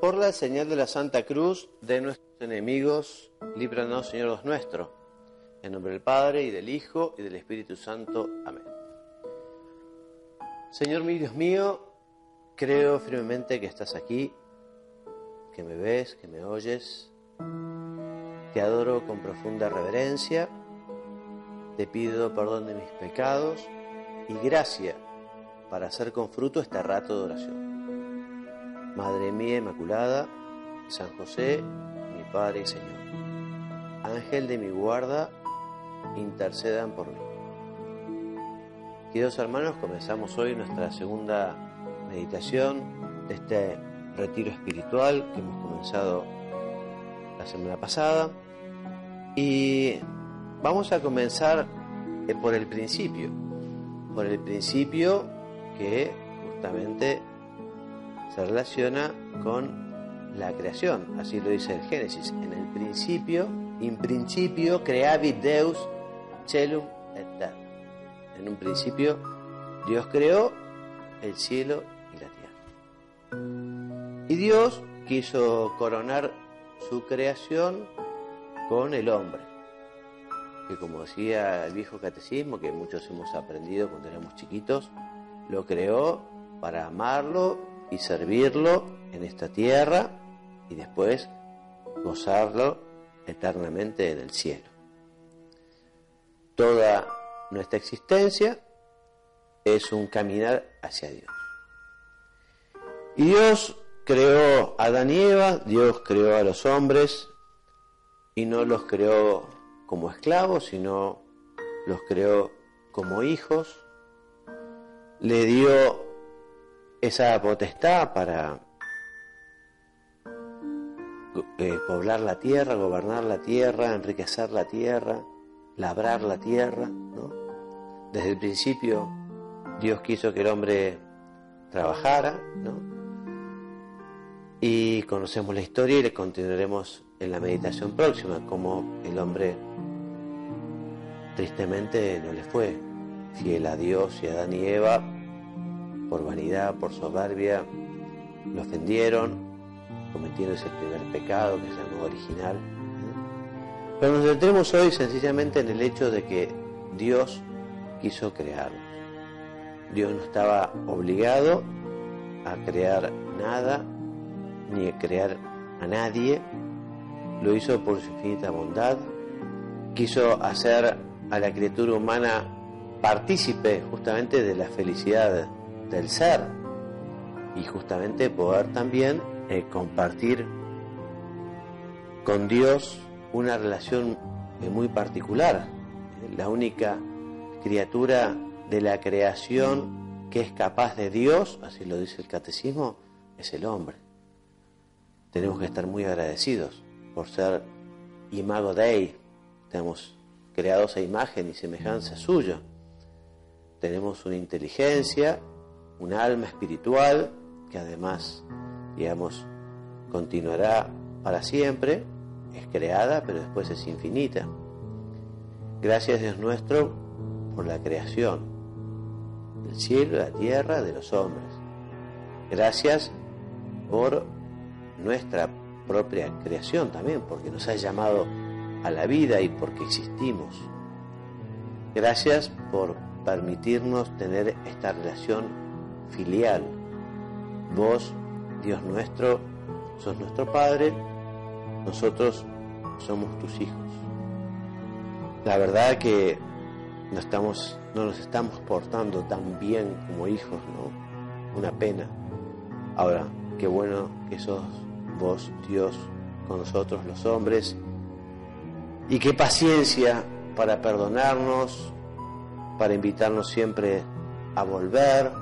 Por la señal de la Santa Cruz de nuestros enemigos, líbranos, Señor Dios nuestro. En nombre del Padre, y del Hijo, y del Espíritu Santo. Amén. Señor mi Dios mío, creo firmemente que estás aquí, que me ves, que me oyes. Te adoro con profunda reverencia. Te pido perdón de mis pecados y gracia para hacer con fruto este rato de oración. Madre mía Inmaculada, San José, mi Padre y Señor. Ángel de mi guarda, intercedan por mí. Queridos hermanos, comenzamos hoy nuestra segunda meditación de este retiro espiritual que hemos comenzado la semana pasada y vamos a comenzar eh, por el principio, por el principio que justamente se relaciona con la creación, así lo dice el Génesis. En el principio, in principio creavit Deus celum et terra. En un principio Dios creó el cielo y la tierra. Y Dios quiso coronar su creación con el hombre, que como decía el viejo catecismo, que muchos hemos aprendido cuando éramos chiquitos, lo creó para amarlo y servirlo en esta tierra y después gozarlo eternamente en el cielo. Toda nuestra existencia es un caminar hacia Dios. Y Dios creó a Adán y Eva, Dios creó a los hombres y no los creó como esclavos, sino los creó como hijos. Le dio esa potestad para eh, poblar la tierra, gobernar la tierra, enriquecer la tierra, labrar la tierra. Desde el principio Dios quiso que el hombre trabajara, y conocemos la historia y le continuaremos en la meditación próxima, como el hombre tristemente no le fue fiel a Dios y a Adán y Eva por vanidad, por soberbia, lo ofendieron, cometieron ese primer pecado que es el original. Pero nos centremos hoy sencillamente en el hecho de que Dios quiso crearnos. Dios no estaba obligado a crear nada ni a crear a nadie. Lo hizo por su infinita bondad. Quiso hacer a la criatura humana partícipe justamente de la felicidad del ser y justamente poder también eh, compartir con Dios una relación eh, muy particular. La única criatura de la creación que es capaz de Dios, así lo dice el catecismo, es el hombre. Tenemos que estar muy agradecidos por ser imago Dei, estamos creados a imagen y semejanza suya. Tenemos una inteligencia un alma espiritual que además, digamos, continuará para siempre, es creada, pero después es infinita. Gracias Dios nuestro por la creación del cielo, la tierra, de los hombres. Gracias por nuestra propia creación también, porque nos ha llamado a la vida y porque existimos. Gracias por permitirnos tener esta relación filial. Vos, Dios nuestro, sos nuestro Padre, nosotros somos tus hijos. La verdad que no, estamos, no nos estamos portando tan bien como hijos, ¿no? Una pena. Ahora, qué bueno que sos vos, Dios, con nosotros los hombres, y qué paciencia para perdonarnos, para invitarnos siempre a volver,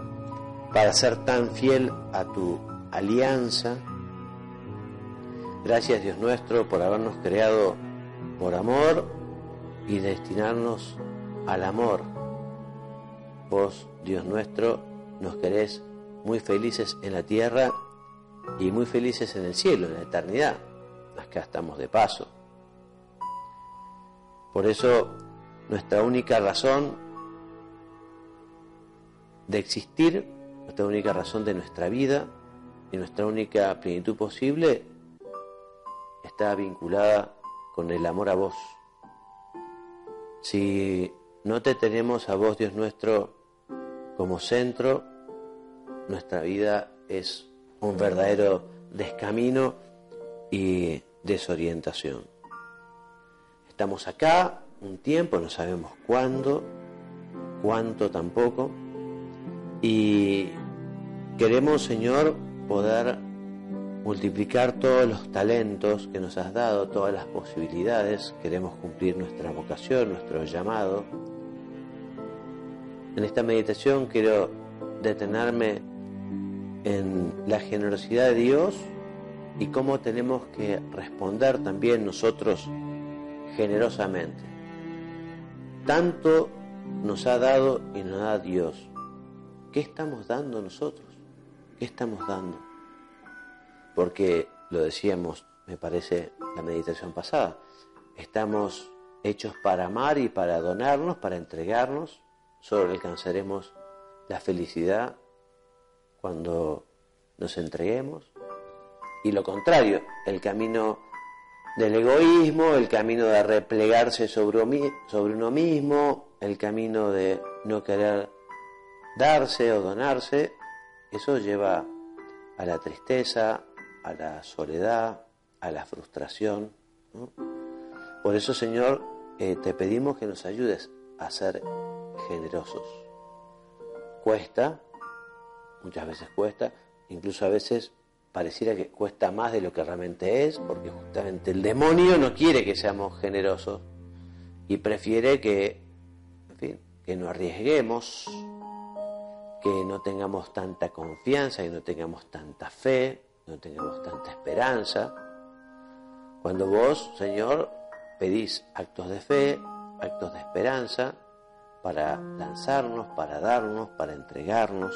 para ser tan fiel a tu alianza. Gracias Dios nuestro por habernos creado por amor y destinarnos al amor. Vos, Dios nuestro, nos querés muy felices en la tierra y muy felices en el cielo, en la eternidad. Acá estamos de paso. Por eso nuestra única razón de existir nuestra única razón de nuestra vida y nuestra única plenitud posible está vinculada con el amor a vos. Si no te tenemos a vos, Dios nuestro, como centro, nuestra vida es un verdadero descamino y desorientación. Estamos acá un tiempo, no sabemos cuándo, cuánto tampoco, y queremos, Señor, poder multiplicar todos los talentos que nos has dado, todas las posibilidades, queremos cumplir nuestra vocación, nuestro llamado. En esta meditación quiero detenerme en la generosidad de Dios y cómo tenemos que responder también nosotros generosamente. Tanto nos ha dado y nos da Dios. ¿Qué estamos dando nosotros? ¿Qué estamos dando? Porque lo decíamos, me parece, la meditación pasada, estamos hechos para amar y para donarnos, para entregarnos, solo alcanzaremos la felicidad cuando nos entreguemos. Y lo contrario, el camino del egoísmo, el camino de replegarse sobre, uno mismo, el camino de no querer darse o donarse, eso lleva a la tristeza, a la soledad, a la frustración. Por eso, Señor, eh, te pedimos que nos ayudes a ser generosos. Cuesta, muchas veces cuesta, incluso a veces pareciera que cuesta más de lo que realmente es, porque justamente el demonio no quiere que seamos generosos y prefiere que, en fin, que no arriesguemos, que no tengamos tanta confianza, que no tengamos tanta fe, no tengamos tanta esperanza. Cuando vos, Señor, pedís actos de fe, actos de esperanza, para lanzarnos, para darnos, para entregarnos.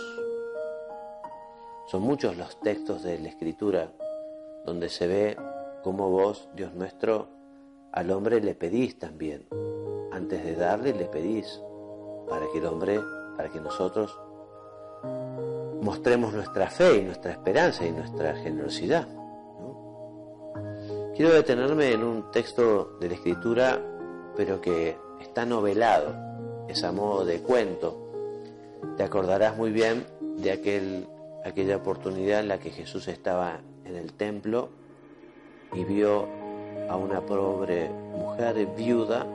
Son muchos los textos de la Escritura donde se ve cómo vos, Dios nuestro, al hombre le pedís también. Antes de darle, le pedís para que el hombre, para que nosotros mostremos nuestra fe y nuestra esperanza y nuestra generosidad. Quiero detenerme en un texto de la Escritura, pero que está novelado, es a modo de cuento. Te acordarás muy bien de aquel aquella oportunidad en la que Jesús estaba en el templo y vio a una pobre mujer viuda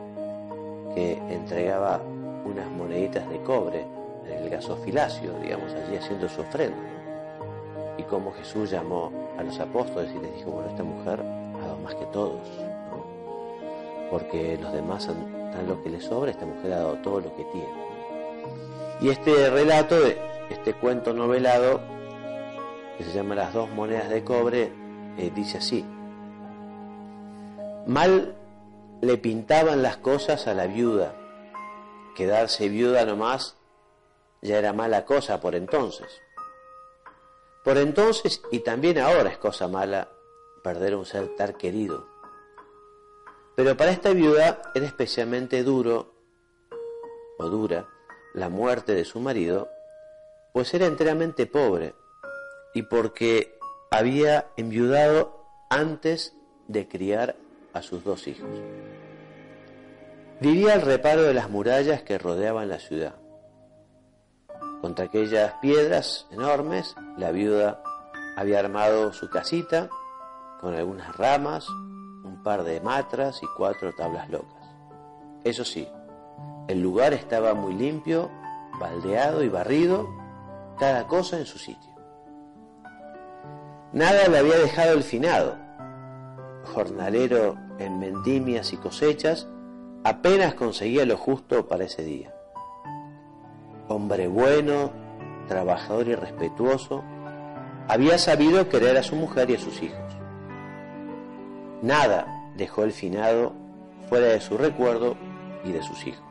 que entregaba unas moneditas de cobre gasofilacio, digamos, allí haciendo su ofrenda. Y como Jesús llamó a los apóstoles y les dijo, bueno, esta mujer ha dado más que todos, porque los demás dan lo que les sobra, esta mujer ha dado todo lo que tiene. Y este relato, este cuento novelado, que se llama Las dos monedas de cobre, eh, dice así. Mal le pintaban las cosas a la viuda. Quedarse viuda nomás ya era mala cosa por entonces. Por entonces y también ahora es cosa mala perder un ser tan querido. Pero para esta viuda era especialmente duro o dura la muerte de su marido, pues era enteramente pobre y porque había enviudado antes de criar a sus dos hijos. Vivía al reparo de las murallas que rodeaban la ciudad. Contra aquellas piedras enormes, la viuda había armado su casita con algunas ramas, un par de matras y cuatro tablas locas. Eso sí, el lugar estaba muy limpio, baldeado y barrido, cada cosa en su sitio. Nada le había dejado el finado. Jornalero en vendimias y cosechas, apenas conseguía lo justo para ese día. Hombre bueno, trabajador y respetuoso, había sabido querer a su mujer y a sus hijos. Nada dejó el finado fuera de su recuerdo y de sus hijos.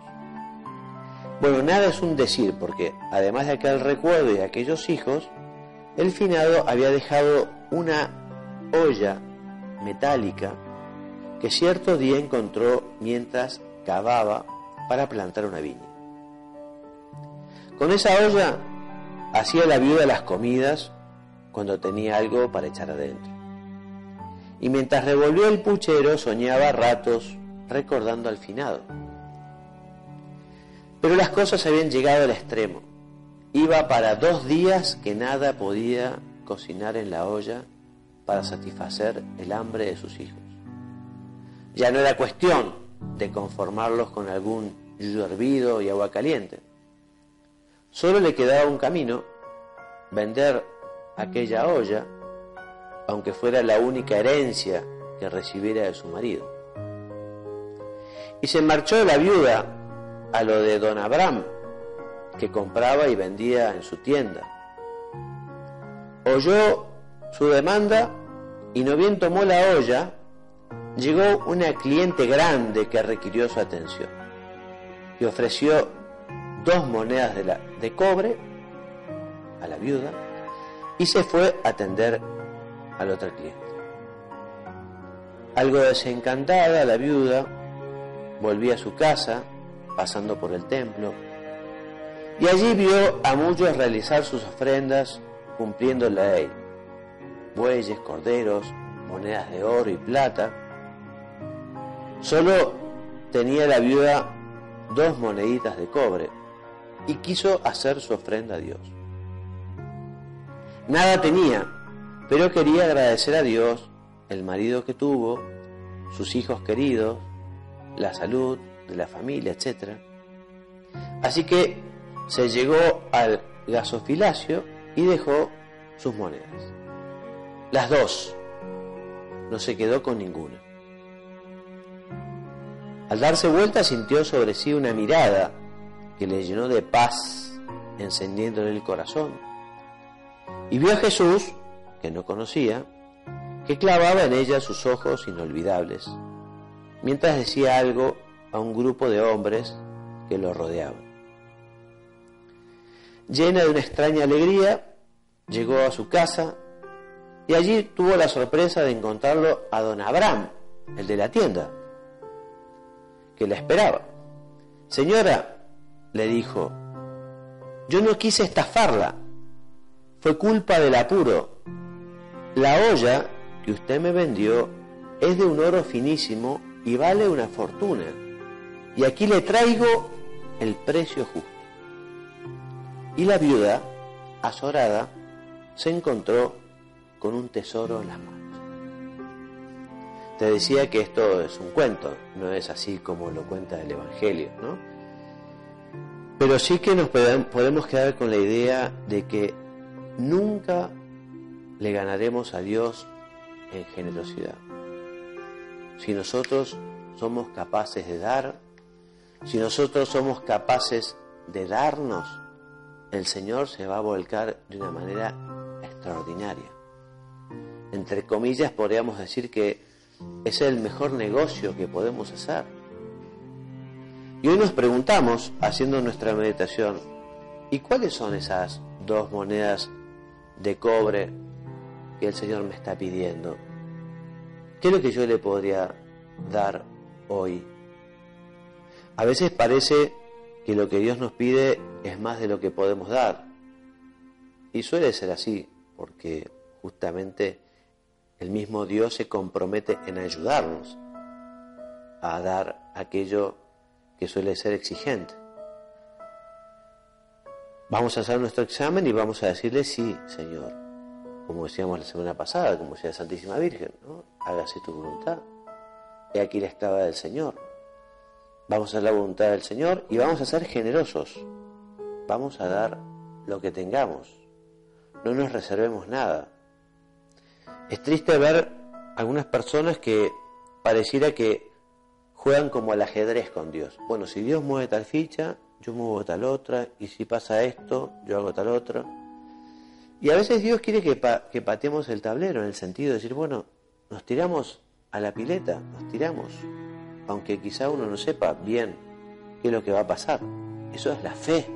Bueno, nada es un decir, porque además de aquel recuerdo y de aquellos hijos, el finado había dejado una olla metálica que cierto día encontró mientras cavaba para plantar una viña. Con esa olla hacía la viuda las comidas cuando tenía algo para echar adentro. Y mientras revolvió el puchero soñaba ratos recordando al finado. Pero las cosas habían llegado al extremo. Iba para dos días que nada podía cocinar en la olla para satisfacer el hambre de sus hijos. Ya no era cuestión de conformarlos con algún yuyo hervido y agua caliente. Solo le quedaba un camino, vender aquella olla, aunque fuera la única herencia que recibiera de su marido. Y se marchó la viuda a lo de don Abraham, que compraba y vendía en su tienda. Oyó su demanda y no bien tomó la olla, llegó una cliente grande que requirió su atención y ofreció dos monedas de, la, de cobre a la viuda y se fue a atender al otro cliente. Algo desencantada, la viuda volvió a su casa, pasando por el templo, y allí vio a muchos realizar sus ofrendas cumpliendo la ley. Bueyes, corderos, monedas de oro y plata. Solo tenía la viuda dos moneditas de cobre y quiso hacer su ofrenda a Dios. Nada tenía, pero quería agradecer a Dios el marido que tuvo, sus hijos queridos, la salud de la familia, etc. Así que se llegó al gasofilacio y dejó sus monedas. Las dos. No se quedó con ninguna. Al darse vuelta sintió sobre sí una mirada que le llenó de paz, encendiéndole el corazón. Y vio a Jesús, que no conocía, que clavaba en ella sus ojos inolvidables, mientras decía algo a un grupo de hombres que lo rodeaban. Llena de una extraña alegría, llegó a su casa y allí tuvo la sorpresa de encontrarlo a don Abraham, el de la tienda, que la esperaba. Señora, le dijo, yo no quise estafarla, fue culpa del apuro. La olla que usted me vendió es de un oro finísimo y vale una fortuna. Y aquí le traigo el precio justo. Y la viuda, azorada, se encontró con un tesoro en las manos. Te decía que esto es un cuento, no es así como lo cuenta el Evangelio, ¿no? Pero sí que nos podemos quedar con la idea de que nunca le ganaremos a Dios en generosidad. Si nosotros somos capaces de dar, si nosotros somos capaces de darnos, el Señor se va a volcar de una manera extraordinaria. Entre comillas podríamos decir que es el mejor negocio que podemos hacer. Y hoy nos preguntamos, haciendo nuestra meditación, ¿y cuáles son esas dos monedas de cobre que el Señor me está pidiendo? ¿Qué es lo que yo le podría dar hoy? A veces parece que lo que Dios nos pide es más de lo que podemos dar. Y suele ser así, porque justamente el mismo Dios se compromete en ayudarnos a dar aquello que suele ser exigente. Vamos a hacer nuestro examen y vamos a decirle sí, Señor. Como decíamos la semana pasada, como decía la Santísima Virgen, hágase tu voluntad. He aquí la esclava del Señor. Vamos a hacer la voluntad del Señor y vamos a ser generosos. Vamos a dar lo que tengamos. No nos reservemos nada. Es triste ver algunas personas que pareciera que juegan como al ajedrez con Dios. Bueno, si Dios mueve tal ficha, yo muevo tal otra, y si pasa esto, yo hago tal otra. Y a veces Dios quiere que, que pateemos el tablero en el sentido de decir, bueno, nos tiramos a la pileta, nos tiramos, aunque quizá uno no sepa bien qué es lo que va a pasar. Eso es la fe,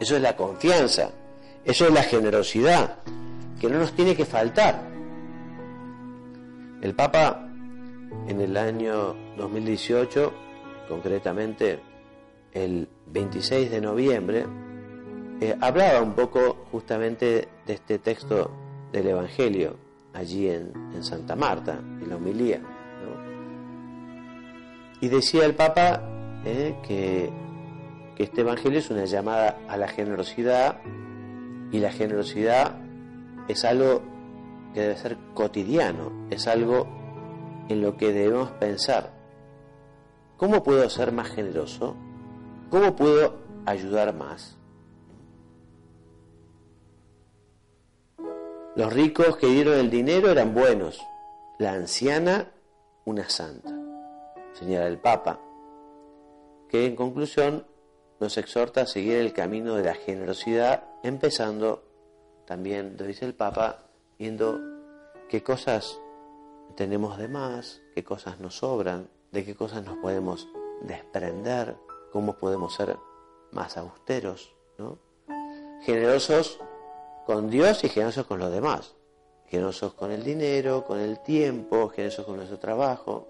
eso es la confianza, eso es la generosidad, que no nos tiene que faltar. El Papa en el año 2018, concretamente el 26 de noviembre, eh, hablaba un poco justamente de este texto del Evangelio allí en, Santa Marta, en la homilía. Y decía el Papa eh, que, que este Evangelio es una llamada a la generosidad y la generosidad es algo que debe ser cotidiano, es algo en lo que debemos pensar. ¿Cómo puedo ser más generoso? ¿Cómo puedo ayudar más? Los ricos que dieron el dinero eran buenos, la anciana una santa, señala el Papa, que en conclusión nos exhorta a seguir el camino de la generosidad, empezando también, lo dice el Papa, viendo qué cosas tenemos de más, qué cosas nos sobran, de qué cosas nos podemos desprender, cómo podemos ser más austeros. Generosos con Dios y generosos con los demás. Generosos con el dinero, con el tiempo, generosos con nuestro trabajo.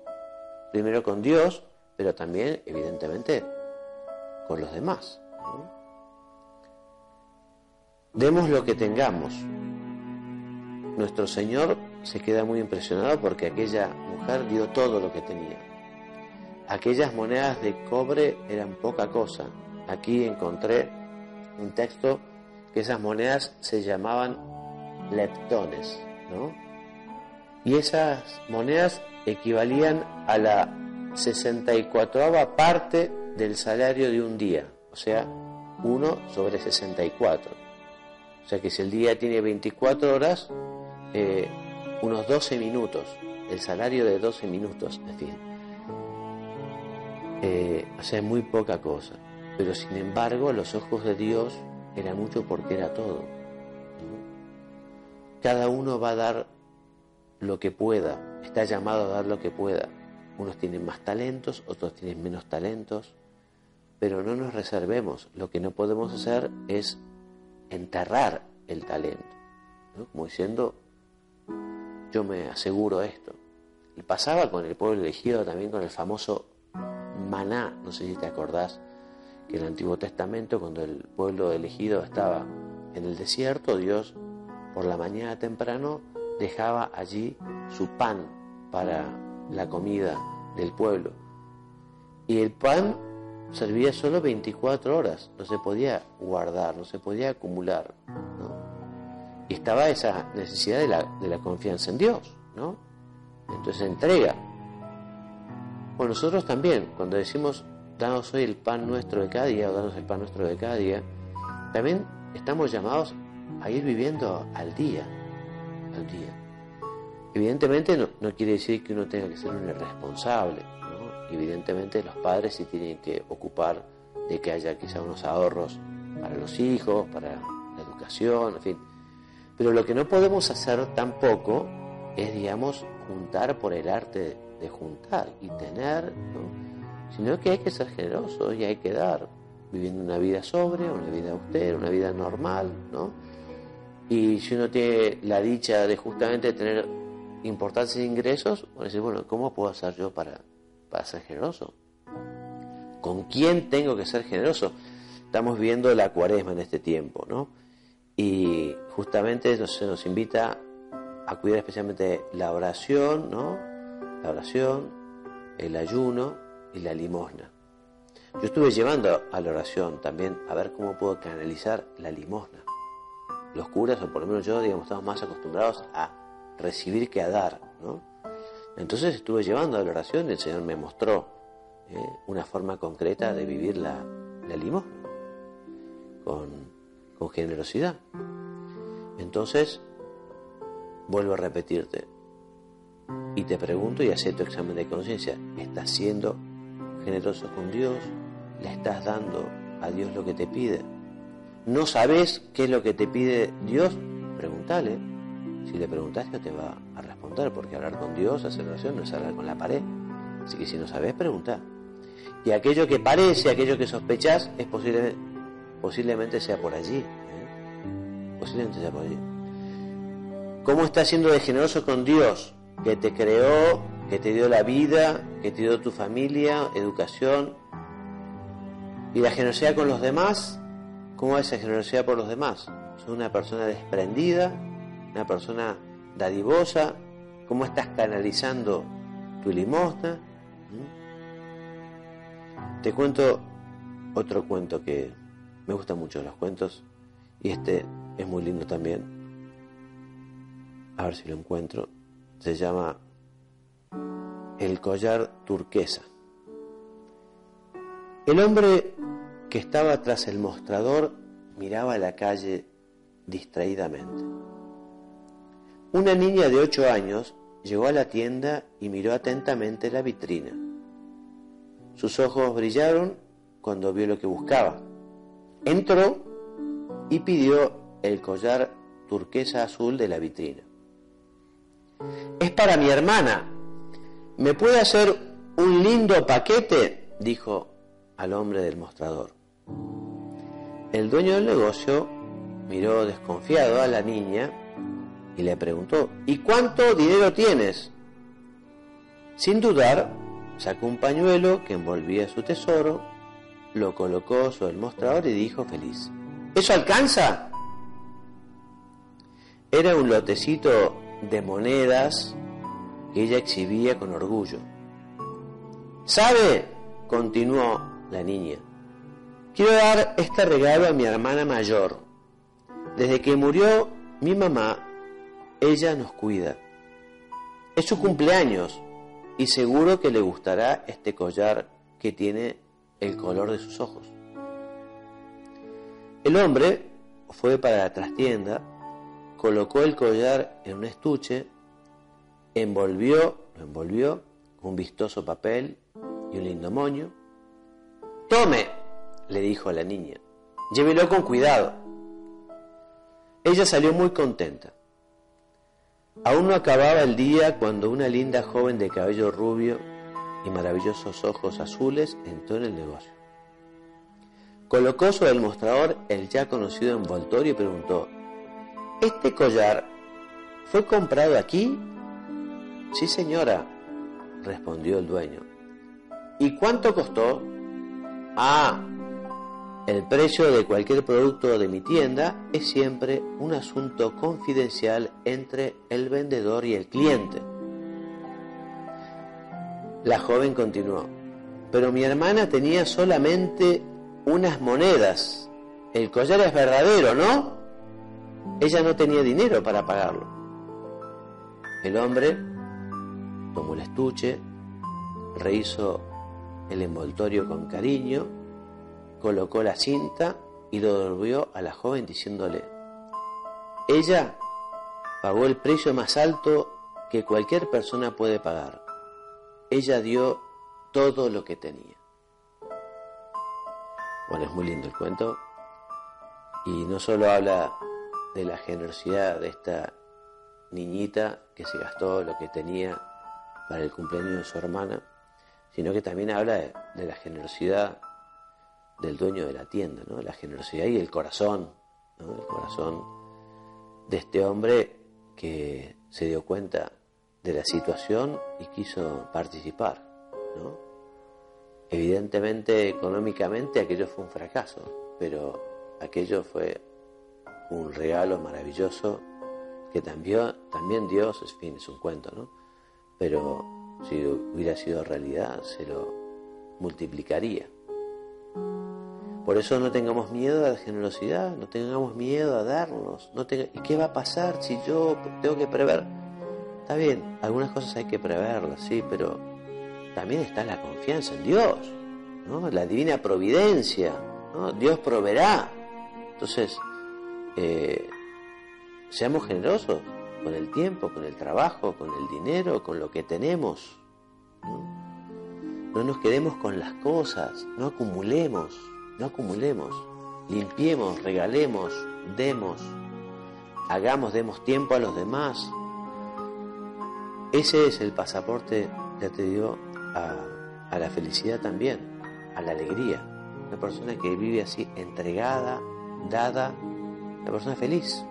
Primero con Dios, pero también, evidentemente, con los demás. Demos lo que tengamos. Nuestro Señor se queda muy impresionado porque aquella mujer dio todo lo que tenía. Aquellas monedas de cobre eran poca cosa. Aquí encontré un texto que esas monedas se llamaban leptones, ¿no? Y esas monedas equivalían a la 64 parte del salario de un día, o sea, 1 sobre 64. O sea que si el día tiene 24 horas, eh, unos 12 minutos, el salario de 12 minutos, en fin. Eh, o sea, muy poca cosa. Pero sin embargo, los ojos de Dios era mucho porque era todo. Cada uno va a dar lo que pueda, está llamado a dar lo que pueda. Unos tienen más talentos, otros tienen menos talentos, pero no nos reservemos. Lo que no podemos hacer es enterrar el talento, como diciendo, yo me aseguro esto. Y pasaba con el pueblo elegido también con el famoso maná, no sé si te acordás, que en el Antiguo Testamento, cuando el pueblo elegido estaba en el desierto, Dios por la mañana temprano dejaba allí su pan para la comida del pueblo. Y el pan servía solo 24 horas, no se podía guardar, no se podía acumular. Y estaba esa necesidad de la, de la confianza en Dios, ¿no? Entonces entrega. Bueno, nosotros también, cuando decimos danos hoy el pan nuestro de cada día o danos el pan nuestro de cada día, también estamos llamados a ir viviendo al día, al día. Evidentemente no, quiere decir que uno tenga que ser un irresponsable, evidentemente los padres sí tienen que ocupar de que haya quizá unos ahorros para los hijos, para la educación, en fin. Pero lo que no podemos hacer tampoco es, digamos, juntar por el arte de juntar y tener, ¿no? sino que hay que ser generoso y hay que dar, viviendo una vida sobria, una vida austera, una vida normal, ¿no? Y si uno tiene la dicha de justamente tener importantes ingresos, bueno, decir, bueno, ¿cómo puedo hacer yo para, para ser generoso? ¿Con quién tengo que ser generoso? Estamos viendo la cuaresma en este tiempo, ¿no? Y justamente eso se nos invita a cuidar especialmente la oración, ¿no? La oración, el ayuno, y la limosna. Yo estuve llevando a la oración también a ver cómo puedo canalizar la limosna. Los curas, o por lo menos yo, digamos, estamos más acostumbrados a recibir que a dar, ¿no? Entonces estuve llevando a la oración y el Señor me mostró ¿eh? una forma concreta de vivir la, la limosna, con, con generosidad. Entonces, vuelvo a repetirte, y te pregunto y acepto examen de conciencia, ¿estás siendo generoso con Dios, le estás dando a Dios lo que te pide. ¿No sabes qué es lo que te pide Dios? Pregúntale. Si le preguntas, Dios te va a responder, porque hablar con Dios, hacer oración, no es hablar con la pared. Así que si no sabes, pregunta. Y aquello que parece, aquello que sospechas, es posible, posiblemente sea por allí. ¿eh? Posiblemente sea por allí. ¿Cómo estás siendo de generoso con Dios, que te creó, que te dio la vida, que te dio tu familia, educación. Y la generosidad con los demás, ¿cómo es esa generosidad por los demás? Soy una persona desprendida, una persona dadivosa, cómo estás canalizando tu limosna. Te cuento otro cuento que me gusta mucho los cuentos y este es muy lindo también. A ver si lo encuentro. Se llama El collar turquesa. El hombre que estaba tras el mostrador miraba la calle distraídamente. Una niña de ocho años llegó a la tienda y miró atentamente la vitrina. Sus ojos brillaron cuando vio lo que buscaba. Entró y pidió el collar turquesa azul de la vitrina. Es para mi hermana. ¿Me puede hacer un lindo paquete? dijo al hombre del mostrador. El dueño del negocio miró desconfiado a la niña y le preguntó, ¿y cuánto dinero tienes? Sin dudar, sacó un pañuelo que envolvía su tesoro, lo colocó sobre el mostrador y dijo feliz, ¿eso alcanza? Era un lotecito de monedas que ella exhibía con orgullo. ¿Sabe? continuó la niña. Quiero dar este regalo a mi hermana mayor. Desde que murió mi mamá, ella nos cuida. Es su cumpleaños y seguro que le gustará este collar que tiene el color de sus ojos. El hombre fue para la trastienda, colocó el collar en un estuche, envolvió, lo envolvió con un vistoso papel y un lindo moño. Tome, le dijo a la niña, llévelo con cuidado. Ella salió muy contenta. Aún no acababa el día cuando una linda joven de cabello rubio y maravillosos ojos azules entró en el negocio. Colocó sobre el mostrador el ya conocido envoltorio y preguntó, ¿Este collar fue comprado aquí? Sí, señora, respondió el dueño. ¿Y cuánto costó? Ah, el precio de cualquier producto de mi tienda es siempre un asunto confidencial entre el vendedor y el cliente. La joven continuó, pero mi hermana tenía solamente unas monedas. El collar es verdadero, ¿no? Ella no tenía dinero para pagarlo. El hombre tomó el estuche, rehizo el envoltorio con cariño, colocó la cinta y lo devolvió a la joven diciéndole, ella pagó el precio más alto que cualquier persona puede pagar. Ella dio todo lo que tenía. Bueno, es muy lindo el cuento y no solo habla de la generosidad de esta niñita que se gastó lo que tenía para el cumpleaños de su hermana, sino que también habla de, la generosidad del dueño de la tienda, ¿no? la generosidad y el corazón, el corazón de este hombre que se dio cuenta de la situación y quiso participar. ¿no? Evidentemente, económicamente, aquello fue un fracaso, pero aquello fue un regalo maravilloso que también, también Dios, en fin, es un cuento, ¿no? Pero si hubiera sido realidad, se lo multiplicaría. Por eso no tengamos miedo a la generosidad, no tengamos miedo a darnos. No ¿Y qué va a pasar si yo tengo que prever? Está bien, algunas cosas hay que preverlas, sí, pero también está la confianza en Dios, ¿no? la divina providencia. ¿no? Dios proveerá. Entonces, eh, seamos generosos con el tiempo, con el trabajo, con el dinero, con lo que tenemos. no nos quedemos con las cosas, no acumulemos. No acumulemos, limpiemos, regalemos, demos, hagamos, demos tiempo a los demás. Ese es el pasaporte, que te dio, a, la felicidad también, a la alegría. Una persona que vive así, entregada, dada, una persona feliz,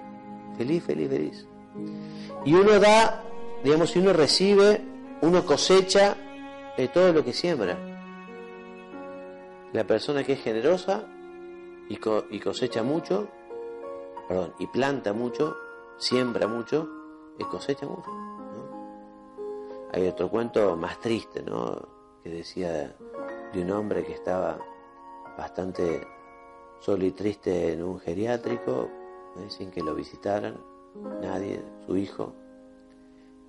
feliz, feliz, feliz. Y uno da, digamos, si uno recibe, uno cosecha de todo lo que siembra. La persona que es generosa y, cosecha mucho, perdón, y planta mucho, siembra mucho y cosecha mucho. Hay otro cuento más triste, ¿no? Que decía de un hombre que estaba bastante solo y triste en un geriátrico, sin que lo visitaran nadie, su hijo,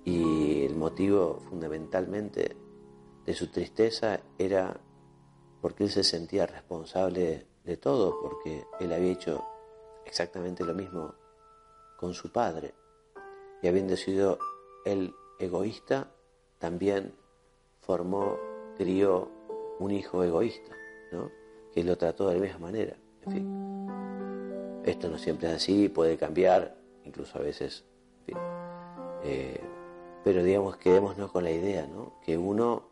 y el motivo fundamentalmente de su tristeza era porque él se sentía responsable de todo, porque él había hecho exactamente lo mismo con su padre, y habiendo sido él egoísta, también formó, crió un hijo egoísta, ¿no? que lo trató de la misma manera. En fin, esto no siempre es así, puede cambiar, incluso a veces, en fin. Eh, pero digamos, quedémonos con la idea, ¿no? que uno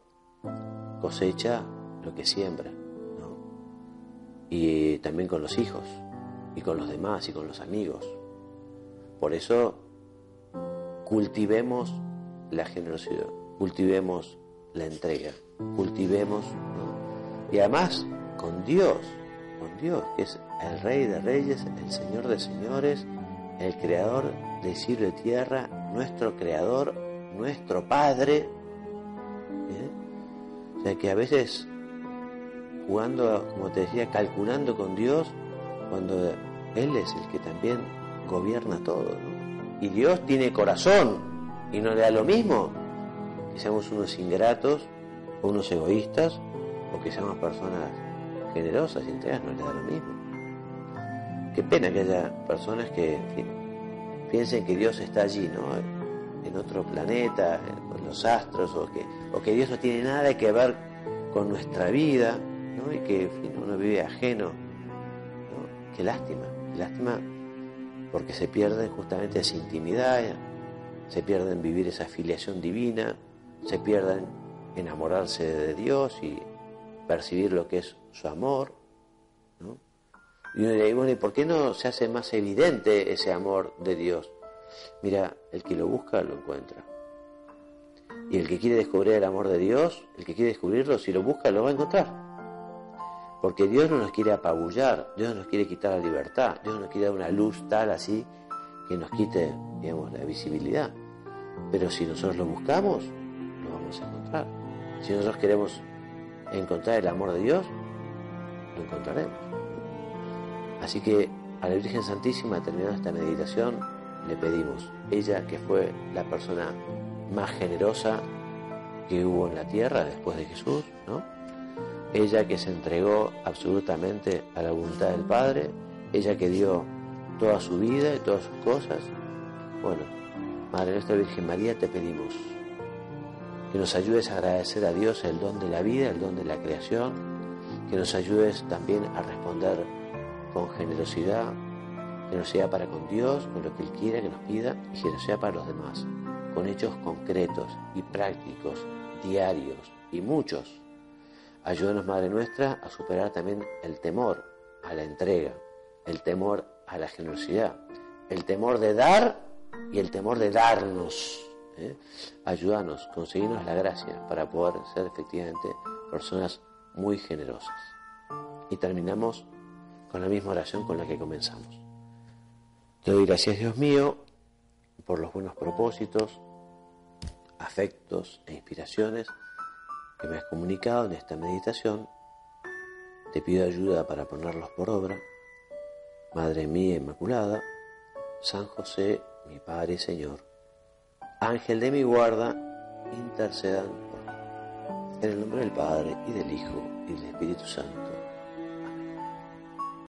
cosecha lo que siembra, ¿no? y también con los hijos, y con los demás, y con los amigos. Por eso cultivemos la generosidad cultivemos la entrega, cultivemos, y además con Dios, con Dios, que es el Rey de Reyes, el Señor de Señores, el Creador de cielo y tierra, nuestro Creador, nuestro Padre. ¿eh? O sea que a veces jugando, como te decía, calculando con Dios, cuando Él es el que también gobierna todo. Y Dios tiene corazón y no le da lo mismo que seamos unos ingratos o unos egoístas o que seamos personas generosas y entregas, no les da lo mismo. Qué pena que haya personas que piensen que Dios está allí, ¿no? En otro planeta, en los astros, o que, o que Dios no tiene nada que ver con nuestra vida, ¿no? Y que uno vive ajeno. ¿no? Qué lástima, qué lástima porque se pierde justamente esa intimidad, se pierden vivir esa filiación divina, se pierdan enamorarse de Dios y percibir lo que es su amor. ¿no? Y uno diría, bueno, ¿y por qué no se hace más evidente ese amor de Dios? Mira, el que lo busca lo encuentra. Y el que quiere descubrir el amor de Dios, el que quiere descubrirlo, si lo busca, lo va a encontrar. Porque Dios no nos quiere apabullar, Dios no nos quiere quitar la libertad, Dios nos quiere dar una luz tal así que nos quite, digamos, la visibilidad. Pero si nosotros lo buscamos. Si nosotros queremos encontrar el amor de Dios, lo encontraremos. Así que a la Virgen Santísima, terminando esta meditación, le pedimos, ella que fue la persona más generosa que hubo en la tierra después de Jesús, ¿no? Ella que se entregó absolutamente a la voluntad del Padre, ella que dio toda su vida y todas sus cosas. Bueno, Madre nuestra Virgen María, te pedimos que nos ayudes a agradecer a Dios el don de la vida, el don de la creación, que nos ayudes también a responder con generosidad, sea para con Dios, con lo que Él quiera que nos pida, y sea para los demás, con hechos concretos y prácticos, diarios y muchos. Ayúdanos, Madre nuestra, a superar también el temor a la entrega, el temor a la generosidad, el temor de dar y el temor de darnos. ¿Eh? Ayúdanos, conseguirnos la gracia para poder ser efectivamente personas muy generosas. Y terminamos con la misma oración con la que comenzamos. Te doy gracias, Dios mío, por los buenos propósitos, afectos e inspiraciones que me has comunicado en esta meditación. Te pido ayuda para ponerlos por obra. Madre mía Inmaculada, San José, mi Padre y Señor Ángel de mi guarda, intercedan por mí. En el nombre del Padre, y del Hijo, y del Espíritu Santo.